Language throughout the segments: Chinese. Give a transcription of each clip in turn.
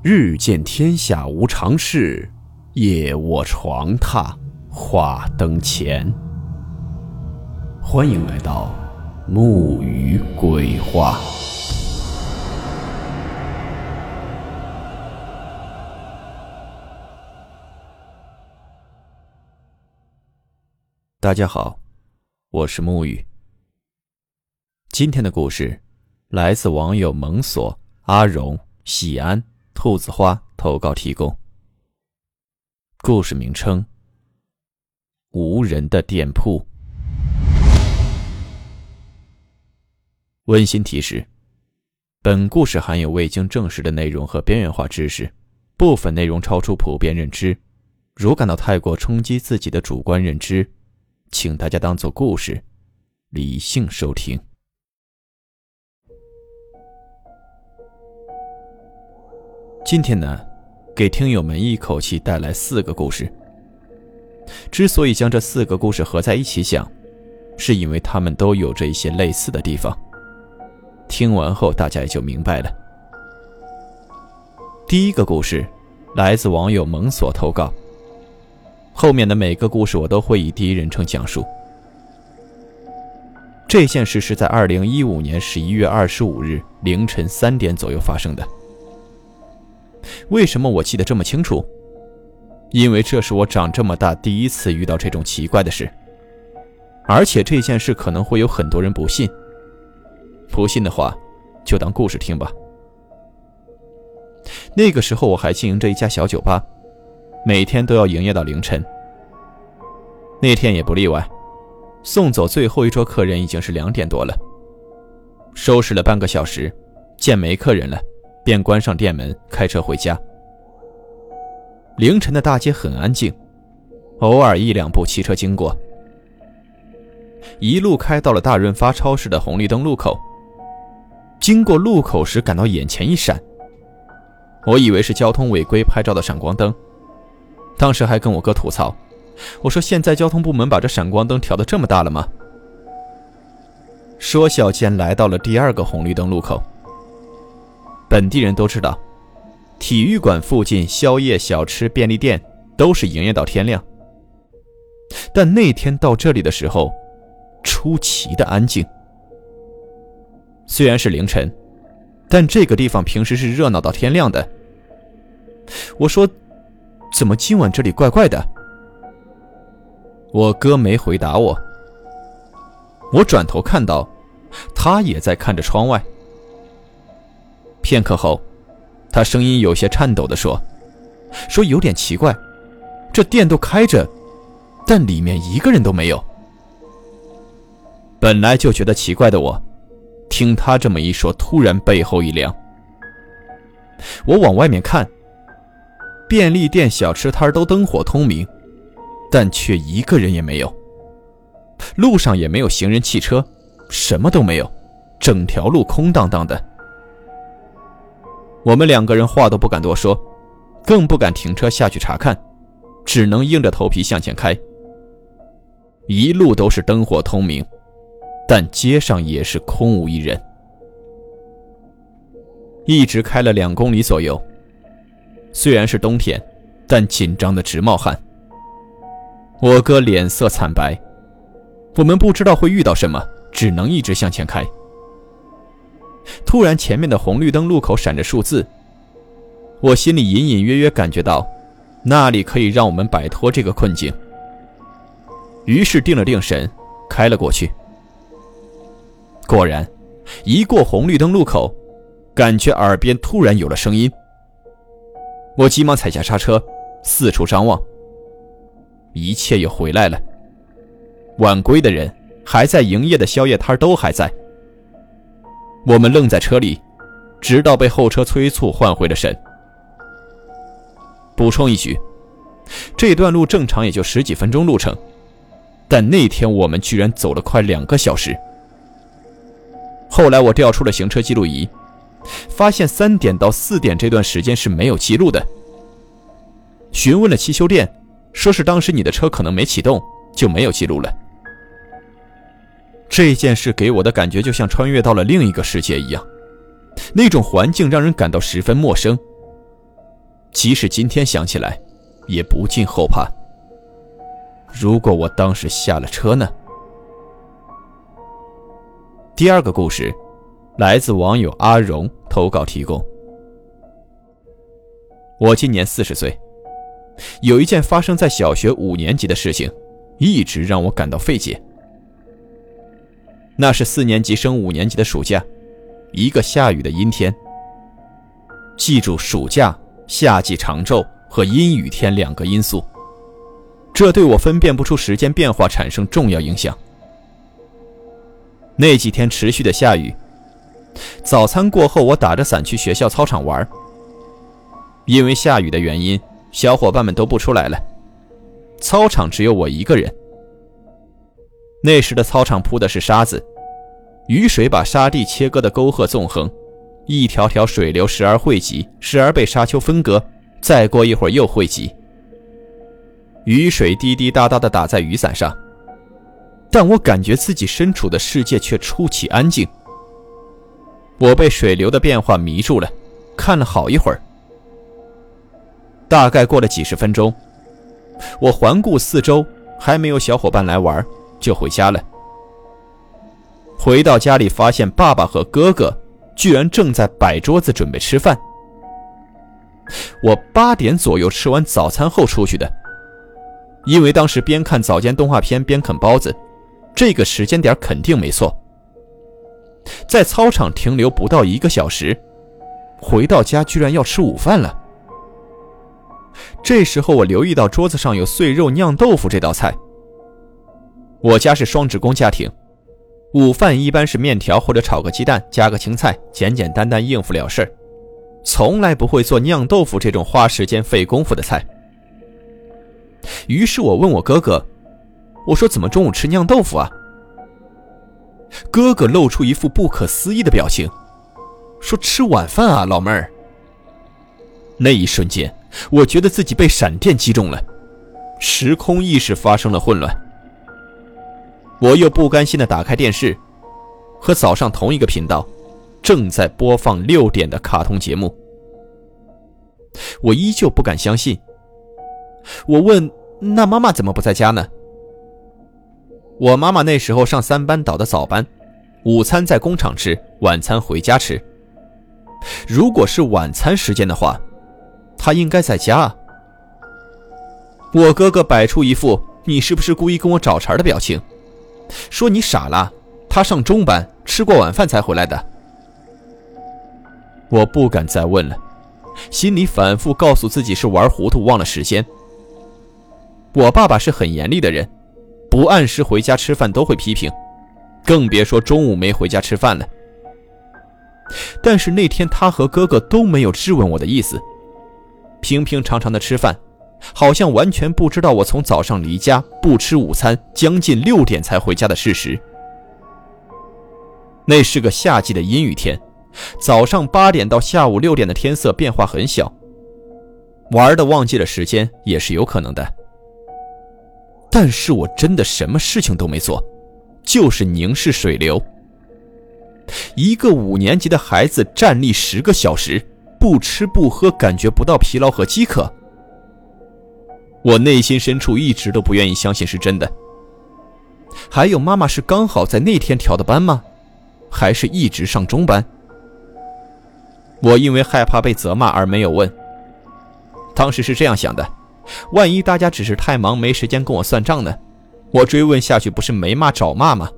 日见天下无常事，夜卧床榻话灯前。欢迎来到木鱼鬼话。大家好，我是木鱼。今天的故事来自网友蒙索阿荣喜安。兔子花投稿提供。故事名称：无人的店铺。温馨提示：本故事含有未经证实的内容和边缘化知识，部分内容超出普遍认知。如感到太过冲击自己的主观认知，请大家当做故事，理性收听。今天呢，给听友们一口气带来四个故事。之所以将这四个故事合在一起讲，是因为他们都有着一些类似的地方。听完后，大家也就明白了。第一个故事来自网友蒙索投稿，后面的每个故事我都会以第一人称讲述。这件事是在二零一五年十一月二十五日凌晨三点左右发生的。为什么我记得这么清楚？因为这是我长这么大第一次遇到这种奇怪的事，而且这件事可能会有很多人不信。不信的话，就当故事听吧。那个时候我还经营着一家小酒吧，每天都要营业到凌晨。那天也不例外，送走最后一桌客人已经是两点多了。收拾了半个小时，见没客人了。便关上店门，开车回家。凌晨的大街很安静，偶尔一两部汽车经过。一路开到了大润发超市的红绿灯路口。经过路口时，感到眼前一闪，我以为是交通违规拍照的闪光灯。当时还跟我哥吐槽：“我说现在交通部门把这闪光灯调的这么大了吗？”说笑间来到了第二个红绿灯路口。本地人都知道，体育馆附近宵夜、小吃、便利店都是营业到天亮。但那天到这里的时候，出奇的安静。虽然是凌晨，但这个地方平时是热闹到天亮的。我说：“怎么今晚这里怪怪的？”我哥没回答我。我转头看到，他也在看着窗外。片刻后，他声音有些颤抖地说：“说有点奇怪，这店都开着，但里面一个人都没有。”本来就觉得奇怪的我，听他这么一说，突然背后一凉。我往外面看，便利店、小吃摊都灯火通明，但却一个人也没有。路上也没有行人、汽车，什么都没有，整条路空荡荡的。我们两个人话都不敢多说，更不敢停车下去查看，只能硬着头皮向前开。一路都是灯火通明，但街上也是空无一人。一直开了两公里左右，虽然是冬天，但紧张的直冒汗。我哥脸色惨白，我们不知道会遇到什么，只能一直向前开。突然，前面的红绿灯路口闪着数字，我心里隐隐约约感觉到，那里可以让我们摆脱这个困境。于是定了定神，开了过去。果然，一过红绿灯路口，感觉耳边突然有了声音。我急忙踩下刹车，四处张望，一切又回来了。晚归的人，还在营业的宵夜摊都还在。我们愣在车里，直到被后车催促换回了神。补充一句，这段路正常也就十几分钟路程，但那天我们居然走了快两个小时。后来我调出了行车记录仪，发现三点到四点这段时间是没有记录的。询问了汽修店，说是当时你的车可能没启动，就没有记录了。这件事给我的感觉就像穿越到了另一个世界一样，那种环境让人感到十分陌生，即使今天想起来，也不禁后怕。如果我当时下了车呢？第二个故事，来自网友阿荣投稿提供。我今年四十岁，有一件发生在小学五年级的事情，一直让我感到费解。那是四年级升五年级的暑假，一个下雨的阴天。记住暑假、夏季长昼和阴雨天两个因素，这对我分辨不出时间变化产生重要影响。那几天持续的下雨，早餐过后，我打着伞去学校操场玩。因为下雨的原因，小伙伴们都不出来了，操场只有我一个人。那时的操场铺的是沙子，雨水把沙地切割的沟壑纵横，一条条水流时而汇集，时而被沙丘分割，再过一会儿又汇集。雨水滴滴答答地打在雨伞上，但我感觉自己身处的世界却出奇安静。我被水流的变化迷住了，看了好一会儿。大概过了几十分钟，我环顾四周，还没有小伙伴来玩，就回家了。回到家里，发现爸爸和哥哥居然正在摆桌子准备吃饭。我八点左右吃完早餐后出去的，因为当时边看早间动画片边啃包子，这个时间点肯定没错。在操场停留不到一个小时，回到家居然要吃午饭了。这时候我留意到桌子上有碎肉酿豆腐这道菜。我家是双职工家庭，午饭一般是面条或者炒个鸡蛋，加个青菜，简简单单应付了事，从来不会做酿豆腐这种花时间费功夫的菜。于是我问我哥哥：“我说怎么中午吃酿豆腐啊？”哥哥露出一副不可思议的表情，说：“吃晚饭啊，老妹儿。”那一瞬间。我觉得自己被闪电击中了，时空意识发生了混乱。我又不甘心地打开电视，和早上同一个频道，正在播放六点的卡通节目。我依旧不敢相信。我问：“那妈妈怎么不在家呢？”我妈妈那时候上三班倒的早班，午餐在工厂吃，晚餐回家吃。如果是晚餐时间的话。他应该在家。我哥哥摆出一副“你是不是故意跟我找茬”的表情，说：“你傻了，他上中班，吃过晚饭才回来的。”我不敢再问了，心里反复告诉自己是玩糊涂忘了时间。我爸爸是很严厉的人，不按时回家吃饭都会批评，更别说中午没回家吃饭了。但是那天他和哥哥都没有质问我的意思。平平常常的吃饭，好像完全不知道我从早上离家不吃午餐，将近六点才回家的事实。那是个夏季的阴雨天，早上八点到下午六点的天色变化很小，玩的忘记了时间也是有可能的。但是我真的什么事情都没做，就是凝视水流。一个五年级的孩子站立十个小时。不吃不喝，感觉不到疲劳和饥渴。我内心深处一直都不愿意相信是真的。还有，妈妈是刚好在那天调的班吗？还是一直上中班？我因为害怕被责骂而没有问。当时是这样想的：万一大家只是太忙没时间跟我算账呢？我追问下去不是没骂找骂吗？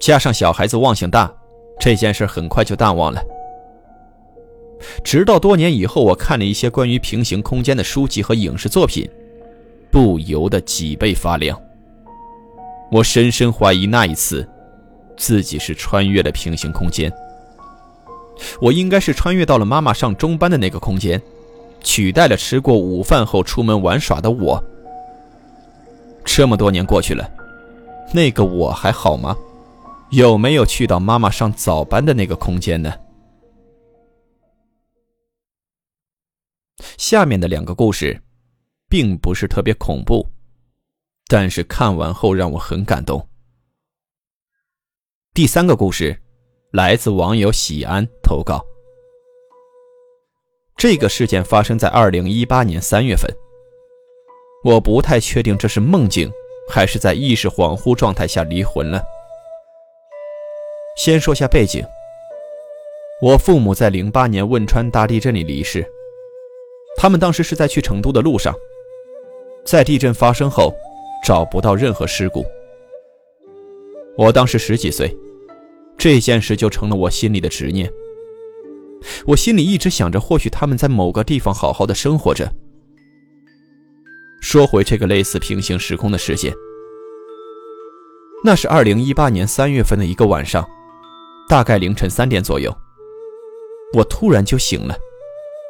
加上小孩子忘性大，这件事很快就淡忘了。直到多年以后，我看了一些关于平行空间的书籍和影视作品，不由得脊背发凉。我深深怀疑那一次，自己是穿越了平行空间。我应该是穿越到了妈妈上中班的那个空间，取代了吃过午饭后出门玩耍的我。这么多年过去了，那个我还好吗？有没有去到妈妈上早班的那个空间呢？下面的两个故事，并不是特别恐怖，但是看完后让我很感动。第三个故事，来自网友喜安投稿。这个事件发生在二零一八年三月份。我不太确定这是梦境，还是在意识恍惚状态下离魂了。先说下背景。我父母在零八年汶川大地震里离世，他们当时是在去成都的路上，在地震发生后找不到任何尸骨。我当时十几岁，这件事就成了我心里的执念。我心里一直想着，或许他们在某个地方好好的生活着。说回这个类似平行时空的事件，那是二零一八年三月份的一个晚上，大概凌晨三点左右，我突然就醒了，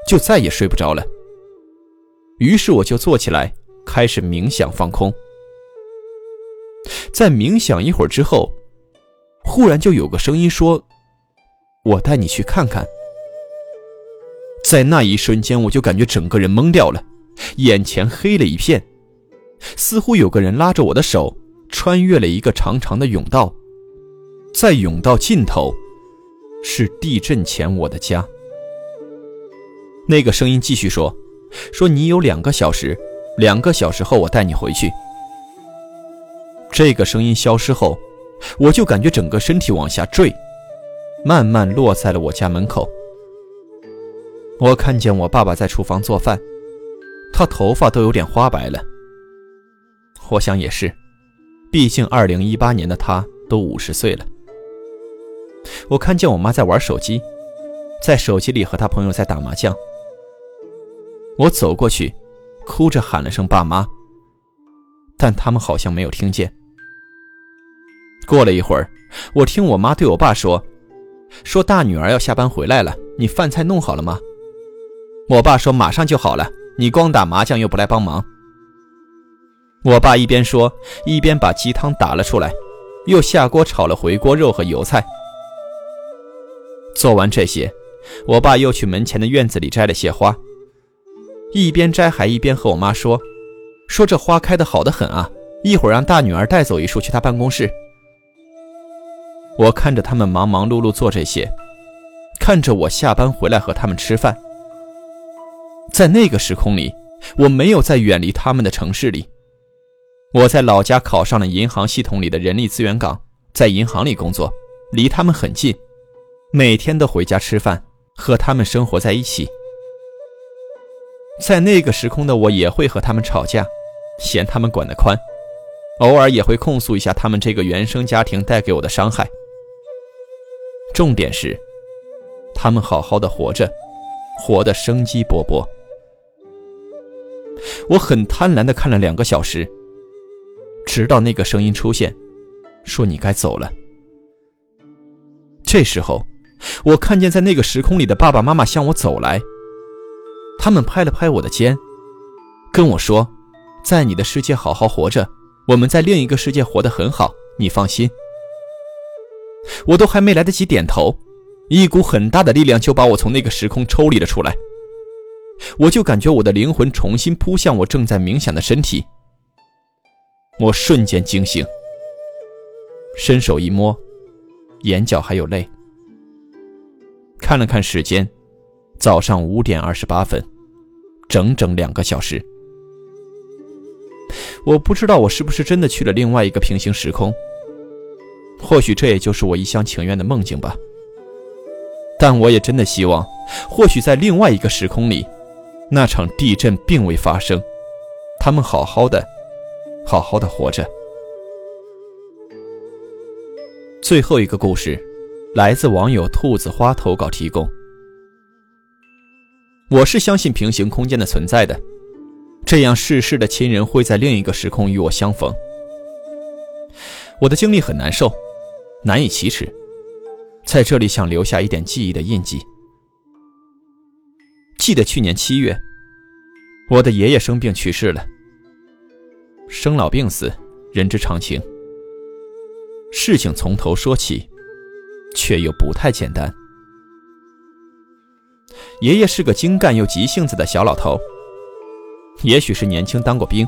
就再也睡不着了。于是我就坐起来开始冥想放空。在冥想一会儿之后，忽然就有个声音说：“我带你去看看。”在那一瞬间，我就感觉整个人懵掉了。眼前黑了一片，似乎有个人拉着我的手，穿越了一个长长的甬道，在甬道尽头，是地震前我的家。那个声音继续说：“说你有两个小时，两个小时后我带你回去。”这个声音消失后，我就感觉整个身体往下坠，慢慢落在了我家门口。我看见我爸爸在厨房做饭。他头发都有点花白了，我想也是，毕竟二零一八年的他都五十岁了。我看见我妈在玩手机，在手机里和她朋友在打麻将。我走过去，哭着喊了声“爸妈”，但他们好像没有听见。过了一会儿，我听我妈对我爸说：“说大女儿要下班回来了，你饭菜弄好了吗？”我爸说：“马上就好了。”你光打麻将又不来帮忙，我爸一边说，一边把鸡汤打了出来，又下锅炒了回锅肉和油菜。做完这些，我爸又去门前的院子里摘了些花，一边摘还一边和我妈说：“说这花开的好的很啊，一会儿让大女儿带走一束去她办公室。”我看着他们忙忙碌碌做这些，看着我下班回来和他们吃饭。在那个时空里，我没有在远离他们的城市里，我在老家考上了银行系统里的人力资源岗，在银行里工作，离他们很近，每天都回家吃饭，和他们生活在一起。在那个时空的我也会和他们吵架，嫌他们管得宽，偶尔也会控诉一下他们这个原生家庭带给我的伤害。重点是，他们好好的活着，活得生机勃勃。我很贪婪的看了两个小时，直到那个声音出现，说你该走了。这时候，我看见在那个时空里的爸爸妈妈向我走来，他们拍了拍我的肩，跟我说：“在你的世界好好活着，我们在另一个世界活得很好，你放心。”我都还没来得及点头，一股很大的力量就把我从那个时空抽离了出来。我就感觉我的灵魂重新扑向我正在冥想的身体，我瞬间惊醒，伸手一摸，眼角还有泪。看了看时间，早上五点二十八分，整整两个小时。我不知道我是不是真的去了另外一个平行时空，或许这也就是我一厢情愿的梦境吧。但我也真的希望，或许在另外一个时空里。那场地震并未发生，他们好好的，好好的活着。最后一个故事，来自网友兔子花投稿提供。我是相信平行空间的存在的，这样逝世的亲人会在另一个时空与我相逢。我的经历很难受，难以启齿，在这里想留下一点记忆的印记。记得去年七月，我的爷爷生病去世了。生老病死，人之常情。事情从头说起，却又不太简单。爷爷是个精干又急性子的小老头，也许是年轻当过兵，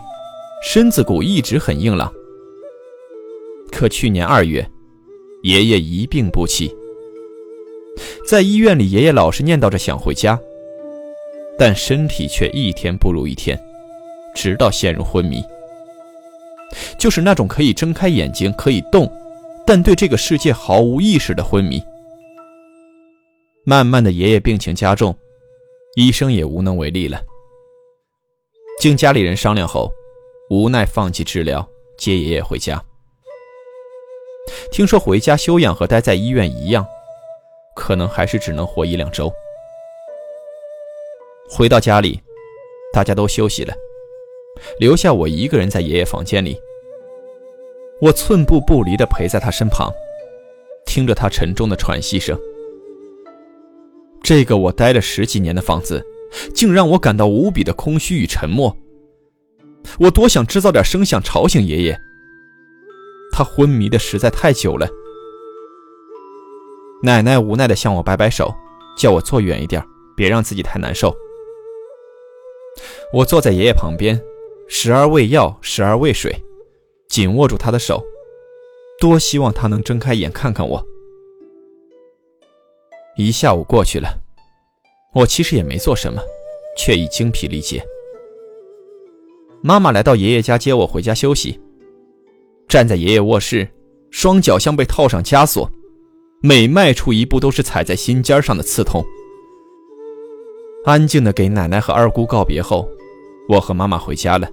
身子骨一直很硬朗。可去年二月，爷爷一病不起，在医院里，爷爷老是念叨着想回家。但身体却一天不如一天，直到陷入昏迷。就是那种可以睁开眼睛、可以动，但对这个世界毫无意识的昏迷。慢慢的，爷爷病情加重，医生也无能为力了。经家里人商量后，无奈放弃治疗，接爷爷回家。听说回家休养和待在医院一样，可能还是只能活一两周。回到家里，大家都休息了，留下我一个人在爷爷房间里。我寸步不离地陪在他身旁，听着他沉重的喘息声。这个我待了十几年的房子，竟让我感到无比的空虚与沉默。我多想制造点声响吵醒爷爷。他昏迷的实在太久了。奶奶无奈地向我摆摆手，叫我坐远一点，别让自己太难受。我坐在爷爷旁边，时而喂药，时而喂水，紧握住他的手，多希望他能睁开眼看看我。一下午过去了，我其实也没做什么，却已精疲力竭。妈妈来到爷爷家接我回家休息。站在爷爷卧室，双脚像被套上枷锁，每迈出一步都是踩在心尖上的刺痛。安静的给奶奶和二姑告别后，我和妈妈回家了。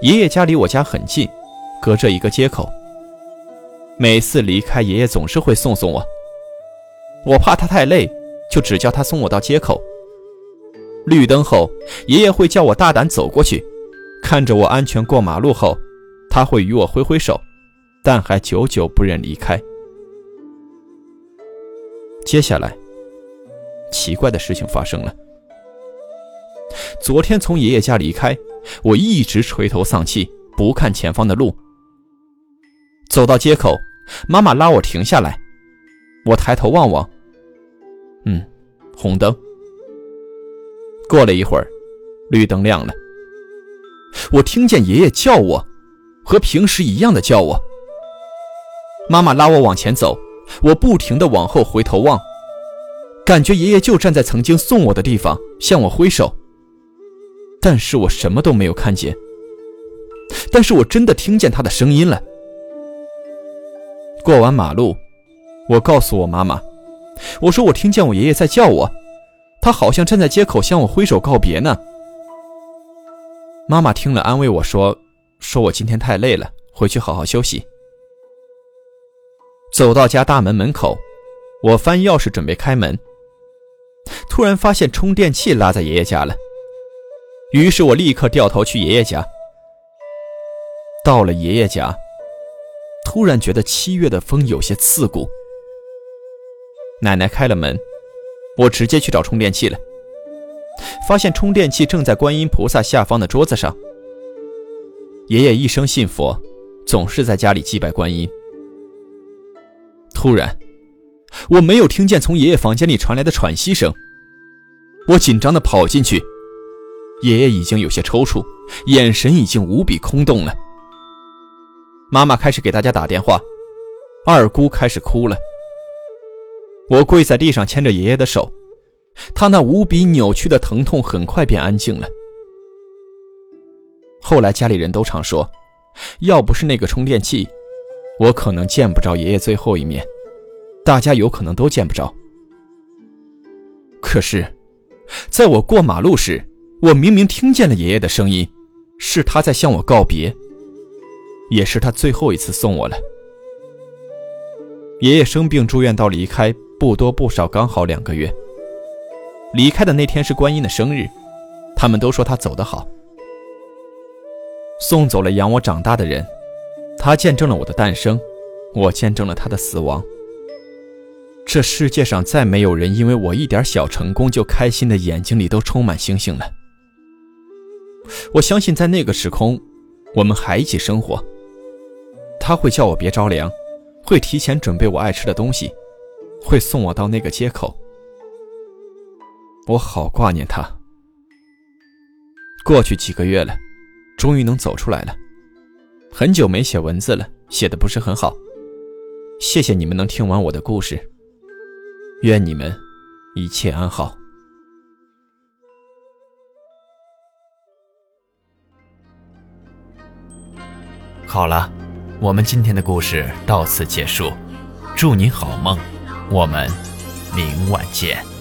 爷爷家离我家很近，隔着一个街口。每次离开，爷爷总是会送送我。我怕他太累，就只叫他送我到街口。绿灯后，爷爷会叫我大胆走过去，看着我安全过马路后。他会与我挥挥手，但还久久不忍离开。接下来，奇怪的事情发生了。昨天从爷爷家离开，我一直垂头丧气，不看前方的路。走到街口，妈妈拉我停下来，我抬头望望，嗯，红灯。过了一会儿，绿灯亮了，我听见爷爷叫我。和平时一样的叫我。妈妈拉我往前走，我不停的往后回头望，感觉爷爷就站在曾经送我的地方，向我挥手。但是我什么都没有看见。但是我真的听见他的声音了。过完马路，我告诉我妈妈，我说我听见我爷爷在叫我，他好像站在街口向我挥手告别呢。妈妈听了，安慰我说。说我今天太累了，回去好好休息。走到家大门门口，我翻钥匙准备开门，突然发现充电器落在爷爷家了。于是我立刻掉头去爷爷家。到了爷爷家，突然觉得七月的风有些刺骨。奶奶开了门，我直接去找充电器了，发现充电器正在观音菩萨下方的桌子上。爷爷一生信佛，总是在家里祭拜观音。突然，我没有听见从爷爷房间里传来的喘息声。我紧张的跑进去，爷爷已经有些抽搐，眼神已经无比空洞了。妈妈开始给大家打电话，二姑开始哭了。我跪在地上牵着爷爷的手，他那无比扭曲的疼痛很快便安静了。后来家里人都常说，要不是那个充电器，我可能见不着爷爷最后一面，大家有可能都见不着。可是，在我过马路时，我明明听见了爷爷的声音，是他在向我告别，也是他最后一次送我了。爷爷生病住院到离开，不多不少刚好两个月。离开的那天是观音的生日，他们都说他走得好。送走了养我长大的人，他见证了我的诞生，我见证了他的死亡。这世界上再没有人因为我一点小成功就开心的眼睛里都充满星星了。我相信在那个时空，我们还一起生活。他会叫我别着凉，会提前准备我爱吃的东西，会送我到那个街口。我好挂念他。过去几个月了终于能走出来了。很久没写文字了写的不是很好。谢谢你们能听完我的故事。愿你们一切安好。好了我们今天的故事到此结束。祝你好梦。我们明晚见。